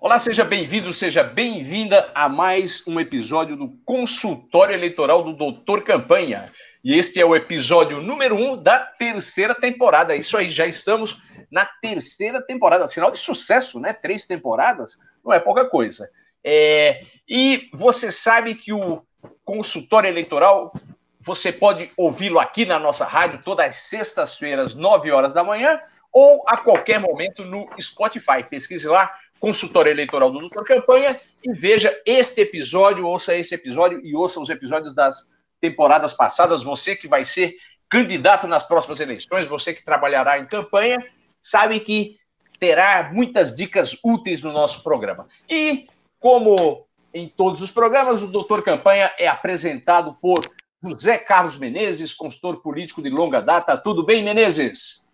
Olá, seja bem-vindo, seja bem-vinda a mais um episódio do consultório eleitoral do Doutor Campanha. E este é o episódio número um da terceira temporada. Isso aí, já estamos na terceira temporada. Sinal de sucesso, né? Três temporadas não é pouca coisa. É, E você sabe que o consultório eleitoral você pode ouvi-lo aqui na nossa rádio todas as sextas-feiras, 9 horas da manhã, ou a qualquer momento no Spotify. Pesquise lá, consultório eleitoral do Doutor Campanha, e veja este episódio, ouça esse episódio e ouça os episódios das temporadas passadas. Você que vai ser candidato nas próximas eleições, você que trabalhará em campanha, sabe que terá muitas dicas úteis no nosso programa. E, como em todos os programas, o Doutor Campanha é apresentado por José Carlos Menezes, consultor político de longa data. Tudo bem, Menezes?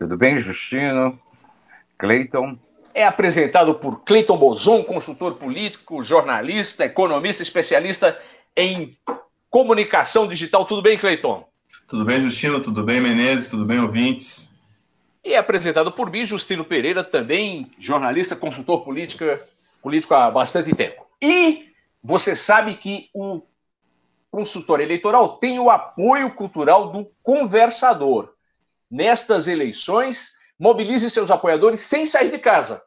Tudo bem, Justino? Cleiton? É apresentado por Cleiton Bozon, consultor político, jornalista, economista, especialista em comunicação digital. Tudo bem, Cleiton? Tudo bem, Justino? Tudo bem, Menezes? Tudo bem, ouvintes? E é apresentado por mim, Justino Pereira, também jornalista, consultor político, político há bastante tempo. E você sabe que o consultor eleitoral tem o apoio cultural do conversador. Nestas eleições, mobilize seus apoiadores sem sair de casa.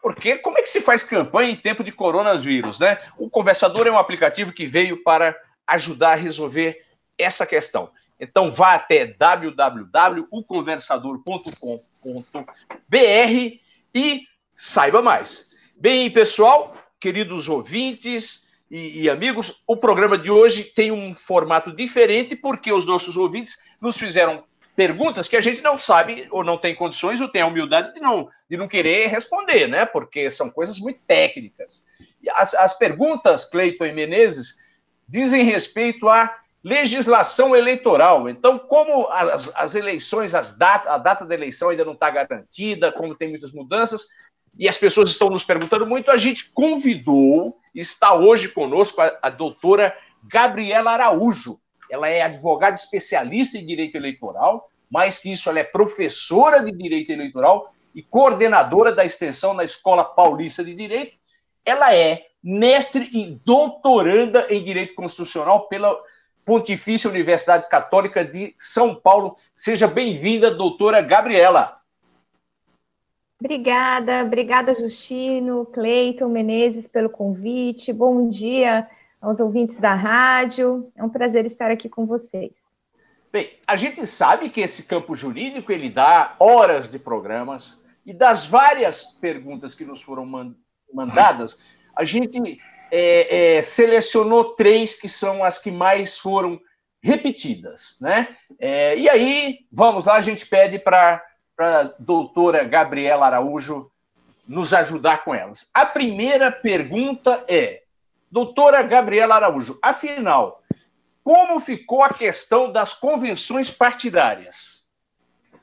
Porque como é que se faz campanha em tempo de coronavírus, né? O Conversador é um aplicativo que veio para ajudar a resolver essa questão. Então vá até www.uconversador.com.br e saiba mais. Bem, pessoal, queridos ouvintes e, e amigos, o programa de hoje tem um formato diferente porque os nossos ouvintes nos fizeram perguntas que a gente não sabe ou não tem condições ou tem a humildade de não, de não querer responder, né? Porque são coisas muito técnicas. As, as perguntas, Cleiton e Menezes, dizem respeito à legislação eleitoral. Então, como as, as eleições, as data, a data da eleição ainda não está garantida, como tem muitas mudanças, e as pessoas estão nos perguntando muito, a gente convidou, está hoje conosco, a, a doutora Gabriela Araújo. Ela é advogada especialista em direito eleitoral, mais que isso, ela é professora de direito eleitoral e coordenadora da extensão na Escola Paulista de Direito. Ela é mestre e doutoranda em direito constitucional pela Pontifícia Universidade Católica de São Paulo. Seja bem-vinda, doutora Gabriela. Obrigada, obrigada, Justino, Cleiton, Menezes, pelo convite. Bom dia aos ouvintes da rádio. É um prazer estar aqui com vocês. Bem, a gente sabe que esse campo jurídico ele dá horas de programas e das várias perguntas que nos foram mandadas, a gente é, é, selecionou três que são as que mais foram repetidas, né? É, e aí, vamos lá, a gente pede para a doutora Gabriela Araújo nos ajudar com elas. A primeira pergunta é, doutora Gabriela Araújo, afinal, como ficou a questão das convenções partidárias?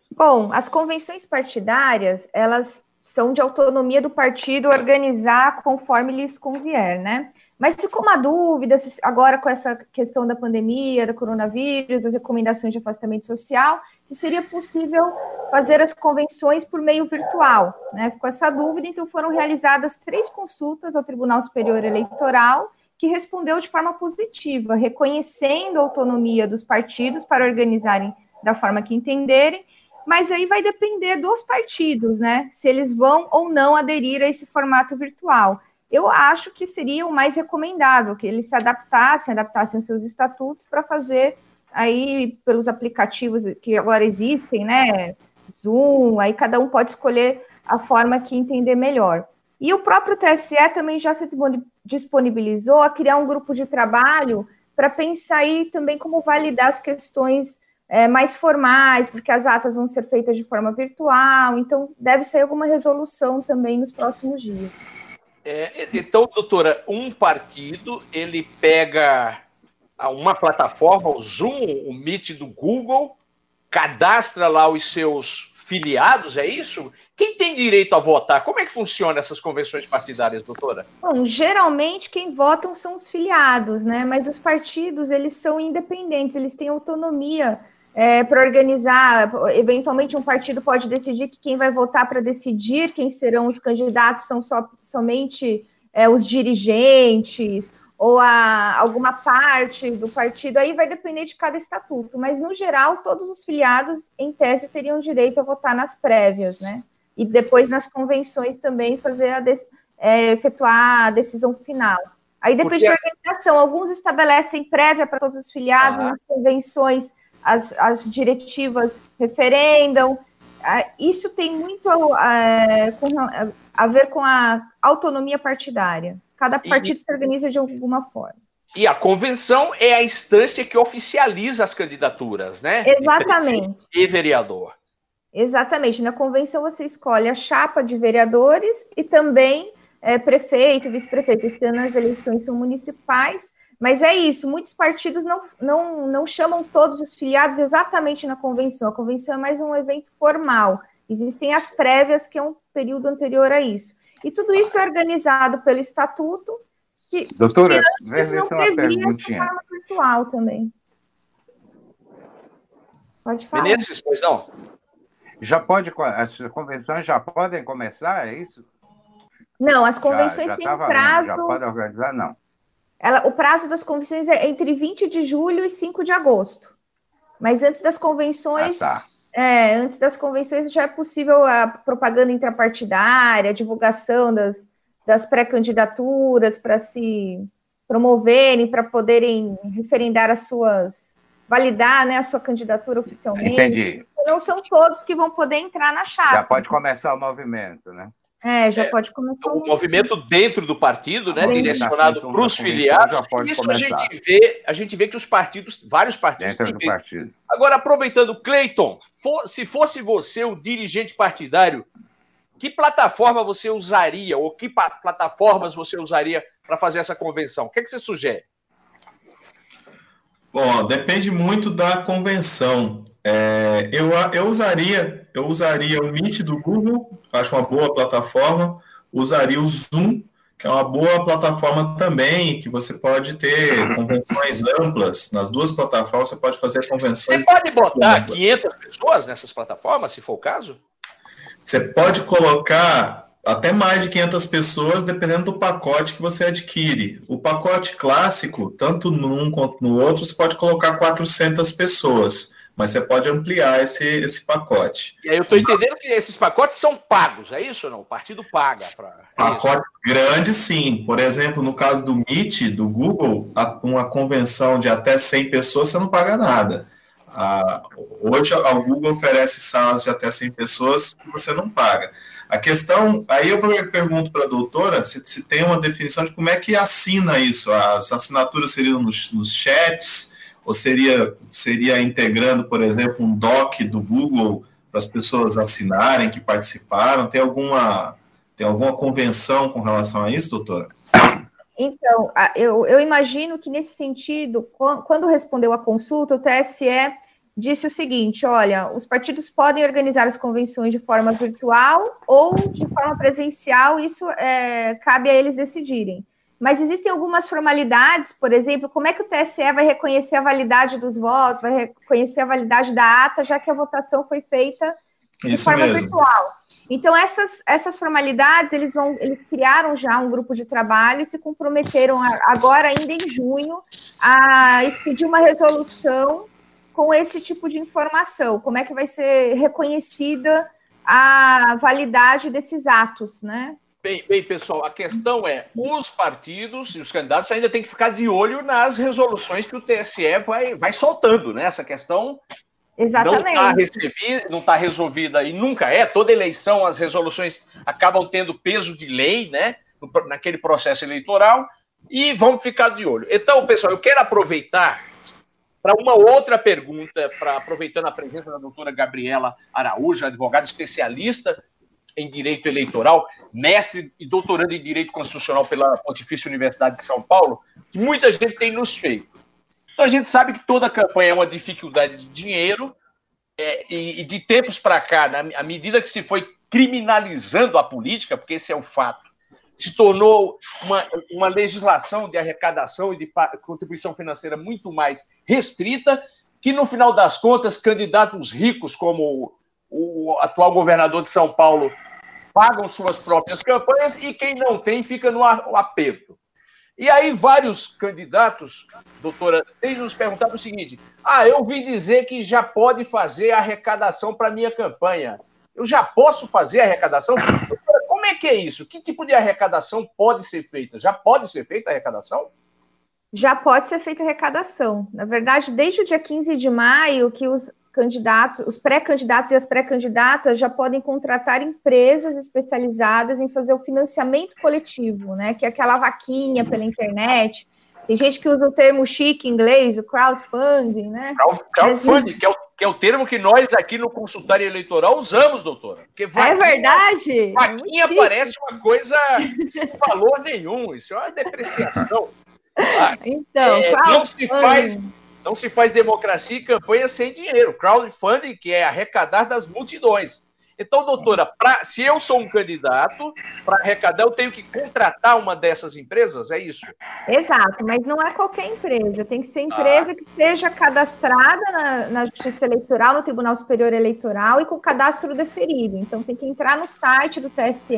Bom, as convenções partidárias, elas são de autonomia do partido organizar conforme lhes convier, né? Mas ficou uma dúvida, agora com essa questão da pandemia, do coronavírus, as recomendações de afastamento social, se seria possível fazer as convenções por meio virtual, né? Ficou essa dúvida, então foram realizadas três consultas ao Tribunal Superior Eleitoral, que respondeu de forma positiva, reconhecendo a autonomia dos partidos para organizarem da forma que entenderem, mas aí vai depender dos partidos, né? Se eles vão ou não aderir a esse formato virtual. Eu acho que seria o mais recomendável, que eles se adaptassem, adaptassem os seus estatutos para fazer aí pelos aplicativos que agora existem, né? Zoom, aí cada um pode escolher a forma que entender melhor. E o próprio TSE também já se disponibilizou a criar um grupo de trabalho para pensar aí também como validar as questões é, mais formais, porque as atas vão ser feitas de forma virtual, então deve sair alguma resolução também nos próximos dias. É, então, doutora, um partido ele pega uma plataforma, o Zoom, o Meet do Google, cadastra lá os seus filiados, é isso? Quem tem direito a votar? Como é que funciona essas convenções partidárias, doutora? Bom, geralmente quem votam são os filiados, né? Mas os partidos, eles são independentes, eles têm autonomia é, para organizar. Eventualmente, um partido pode decidir que quem vai votar para decidir quem serão os candidatos são só, somente é, os dirigentes ou a, alguma parte do partido, aí vai depender de cada estatuto, mas no geral, todos os filiados, em tese, teriam direito a votar nas prévias, né? E depois nas convenções também fazer a é, efetuar a decisão final. Aí depende Porque... da organização. Alguns estabelecem prévia para todos os filiados, ah. nas convenções as, as diretivas referendam. Ah, isso tem muito a, a, a ver com a autonomia partidária. Cada partido e, se organiza de alguma forma. E a convenção é a instância que oficializa as candidaturas, né? Exatamente. E vereador. Exatamente. Na convenção você escolhe a chapa de vereadores e também é, prefeito, vice-prefeito. Esse ano as eleições são municipais, mas é isso. Muitos partidos não, não, não chamam todos os filiados exatamente na convenção. A convenção é mais um evento formal. Existem as prévias, que é um período anterior a isso. E tudo isso é organizado pelo estatuto. Que, Doutora, que não uma perguntinha. forma virtual também. Pode falar. Menezes, pois não? Já pode, as convenções já podem começar, é isso? Não, as convenções já, já têm prazo. Já pode organizar, não. Ela, o prazo das convenções é entre 20 de julho e 5 de agosto. Mas antes das convenções, ah, tá. É, antes das convenções já é possível a propaganda intrapartidária, a divulgação das, das pré-candidaturas para se promoverem, para poderem referendar as suas, validar né, a sua candidatura oficialmente. Entendi. Não são todos que vão poder entrar na chave. Já pode começar o movimento, né? É, já é, pode começar. O movimento dentro do partido, né, direcionado para os filiados. Isso a gente vê, a gente vê que os partidos, vários partidos dentro do partido. Agora aproveitando, Cleiton, for, se fosse você o dirigente partidário, que plataforma você usaria ou que plataformas você usaria para fazer essa convenção? O que, é que você sugere? Bom, depende muito da convenção. É, eu, eu usaria eu usaria o Meet do Google, acho uma boa plataforma. Usaria o Zoom, que é uma boa plataforma também, que você pode ter convenções amplas. Nas duas plataformas você pode fazer convenções. Você pode botar 500 pessoas nessas plataformas, se for o caso? Você pode colocar até mais de 500 pessoas, dependendo do pacote que você adquire. O pacote clássico, tanto num quanto no outro, você pode colocar 400 pessoas, mas você pode ampliar esse, esse pacote. E aí eu estou entendendo que esses pacotes são pagos, é isso ou não? O partido paga. Pra... É pacotes grandes, sim. Por exemplo, no caso do Meet, do Google, uma convenção de até 100 pessoas, você não paga nada. hoje, a Google oferece salas de até 100 pessoas que você não paga. A questão, aí eu pergunto para a doutora se, se, tem uma definição de como é que assina isso. As assinaturas seriam nos, nos chats, ou seria, seria integrando, por exemplo, um doc do Google para as pessoas assinarem que participaram? Tem alguma, tem alguma convenção com relação a isso, doutora? Então, eu, eu imagino que nesse sentido, quando respondeu a consulta, o TSE disse o seguinte: olha, os partidos podem organizar as convenções de forma virtual ou de forma presencial, isso é, cabe a eles decidirem. Mas existem algumas formalidades, por exemplo, como é que o TSE vai reconhecer a validade dos votos, vai reconhecer a validade da ata, já que a votação foi feita de isso forma mesmo. virtual. Então, essas, essas formalidades, eles vão, eles criaram já um grupo de trabalho e se comprometeram a, agora, ainda em junho, a expedir uma resolução com esse tipo de informação? Como é que vai ser reconhecida a validade desses atos, né? Bem, bem, pessoal, a questão é: os partidos e os candidatos ainda têm que ficar de olho nas resoluções que o TSE vai, vai soltando, né? Essa questão Exatamente. não está não está resolvida e nunca é. Toda eleição as resoluções acabam tendo peso de lei, né? Naquele processo eleitoral e vamos ficar de olho. Então, pessoal, eu quero aproveitar para uma outra pergunta, para aproveitando a presença da doutora Gabriela Araújo, advogada especialista em direito eleitoral, mestre e doutorando em direito constitucional pela Pontifícia Universidade de São Paulo, que muita gente tem nos feito. Então a gente sabe que toda campanha é uma dificuldade de dinheiro, é, e, e, de tempos para cá, na, à medida que se foi criminalizando a política, porque esse é o fato, se tornou uma, uma legislação de arrecadação e de contribuição financeira muito mais restrita, que no final das contas, candidatos ricos como o atual governador de São Paulo pagam suas próprias campanhas e quem não tem fica no aperto. E aí vários candidatos, doutora, têm nos perguntado o seguinte: ah, eu ouvi dizer que já pode fazer arrecadação para minha campanha. Eu já posso fazer arrecadação? Como é que é isso? Que tipo de arrecadação pode ser feita? Já pode ser feita arrecadação? Já pode ser feita arrecadação. Na verdade, desde o dia 15 de maio, que os candidatos, os pré-candidatos e as pré-candidatas já podem contratar empresas especializadas em fazer o financiamento coletivo, né? Que é aquela vaquinha pela internet. Tem gente que usa o termo chique em inglês, o crowdfunding, né? Crowdfunding, que é o que é o termo que nós aqui no consultório eleitoral usamos, doutora. Porque vaquinha, é verdade. Vaquinha é parece uma coisa sem valor nenhum, isso é uma depreciação. Então, é, não se faz não se faz democracia e campanha sem dinheiro. Crowdfunding, que é arrecadar das multidões. Então, doutora, pra, se eu sou um candidato, para arrecadar, eu tenho que contratar uma dessas empresas? É isso? Exato, mas não é qualquer empresa. Tem que ser empresa ah. que seja cadastrada na, na, Justiça Eleitoral, no Tribunal Superior Eleitoral e com cadastro deferido. Então, tem que entrar no site do TSE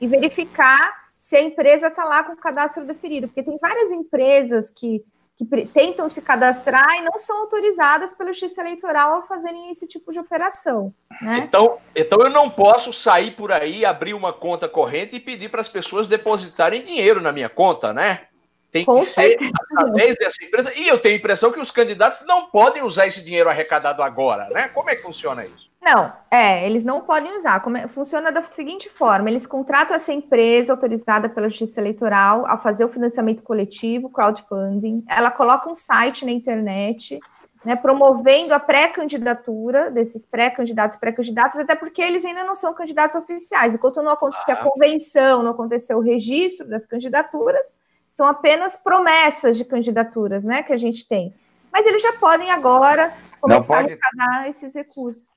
e verificar se a empresa está lá com o cadastro deferido, porque tem várias empresas que que tentam se cadastrar e não são autorizadas pela Justiça Eleitoral a fazerem esse tipo de operação. Né? Então, então eu não posso sair por aí, abrir uma conta corrente e pedir para as pessoas depositarem dinheiro na minha conta, né? Tem Com que certeza. ser através dessa empresa. E eu tenho a impressão que os candidatos não podem usar esse dinheiro arrecadado agora, né? Como é que funciona isso? Não, é, eles não podem usar. Como funciona da seguinte forma: eles contratam essa empresa autorizada pela Justiça Eleitoral a fazer o financiamento coletivo, crowdfunding. Ela coloca um site na internet, né, promovendo a pré-candidatura desses pré-candidatos pré-candidatos, até porque eles ainda não são candidatos oficiais. Enquanto não acontecer a ah. convenção, não acontecer o registro das candidaturas, são apenas promessas de candidaturas, né, que a gente tem. Mas eles já podem agora começar pode... a arrecadar esses recursos.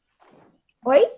Oi?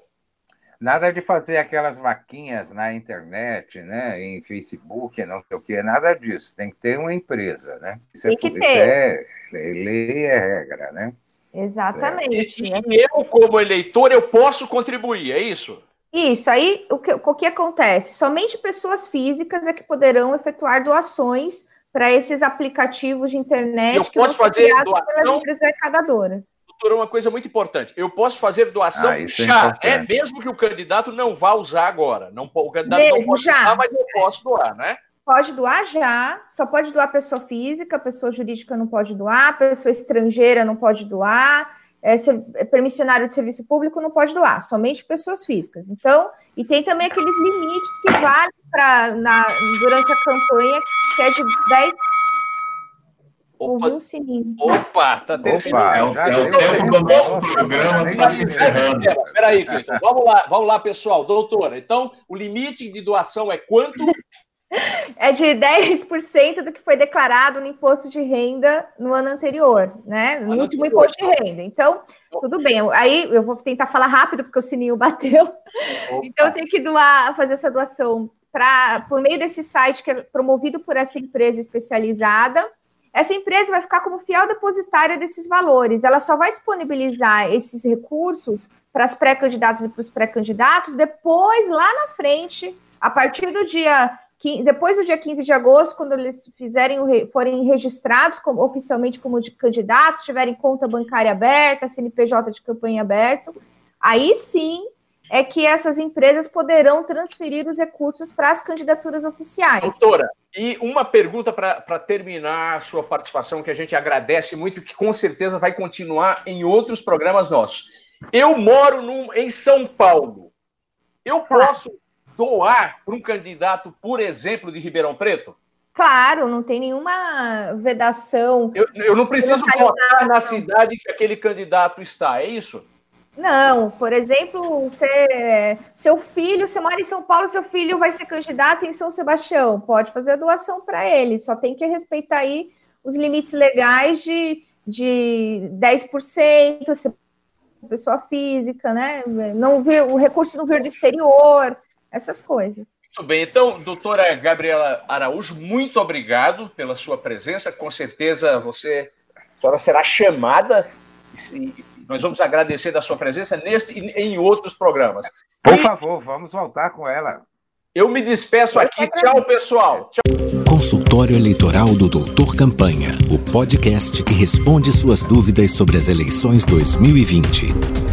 Nada de fazer aquelas vaquinhas na internet, né, em Facebook, não sei o que, nada disso. Tem que ter uma empresa, né? Isso, Tem que ter. é lei, é regra, né? Exatamente. E, e eu, como eleitor, eu posso contribuir, é isso? Isso, aí o que, o que acontece? Somente pessoas físicas é que poderão efetuar doações para esses aplicativos de internet eu que posso fazer doação pelas empresas arrecadadoras. Doutora, uma coisa muito importante. Eu posso fazer doação ah, já, é, é, mesmo que o candidato não vá usar agora. Não, o candidato mesmo, não pode já. usar, mas eu posso doar, né? Pode doar já, só pode doar pessoa física, pessoa jurídica não pode doar, pessoa estrangeira não pode doar é, é, permissionário de serviço público não pode doar, somente pessoas físicas. Então, e tem também aqueles limites que valem para durante a campanha, que é de 10 Opa, um sininho. Opa, tá tendo Opa, é, o, é o tempo do nosso programa está se encerrando. Peraí, Cleiton. Vamos lá, vamos lá, pessoal. Doutora, então, o limite de doação é quanto? é de 10% do que foi declarado no imposto de renda no ano anterior, né? No ano último anterior. imposto de renda. Então, tudo bem. Aí eu vou tentar falar rápido, porque o sininho bateu. Opa. Então, eu tenho que doar, fazer essa doação pra, por meio desse site que é promovido por essa empresa especializada. Essa empresa vai ficar como fiel depositária desses valores. Ela só vai disponibilizar esses recursos para as pré-candidatas e para os pré-candidatos depois, lá na frente, a partir do dia depois do dia 15 de agosto, quando eles fizerem, forem registrados como, oficialmente como de candidatos, tiverem conta bancária aberta, CNPJ de campanha aberto, aí sim é que essas empresas poderão transferir os recursos para as candidaturas oficiais. Doutora, e uma pergunta para terminar a sua participação, que a gente agradece muito, que com certeza vai continuar em outros programas nossos. Eu moro num, em São Paulo. Eu posso doar para um candidato, por exemplo, de Ribeirão Preto? Claro, não tem nenhuma vedação. Eu, eu não preciso votar na cidade que aquele candidato está, é isso? Não, por exemplo, você, seu filho, você mora em São Paulo, seu filho vai ser candidato em São Sebastião, pode fazer a doação para ele, só tem que respeitar aí os limites legais de, de 10%, se pessoa física, né? Não vir, o recurso não vir do exterior, essas coisas. Muito bem, então, doutora Gabriela Araújo, muito obrigado pela sua presença. Com certeza você, a senhora será chamada. Nós vamos agradecer da sua presença neste e em outros programas. Por e... favor, vamos voltar com ela. Eu me despeço aqui. Tchau, pessoal. Tchau. Consultório Eleitoral do Doutor Campanha, o podcast que responde suas dúvidas sobre as eleições 2020.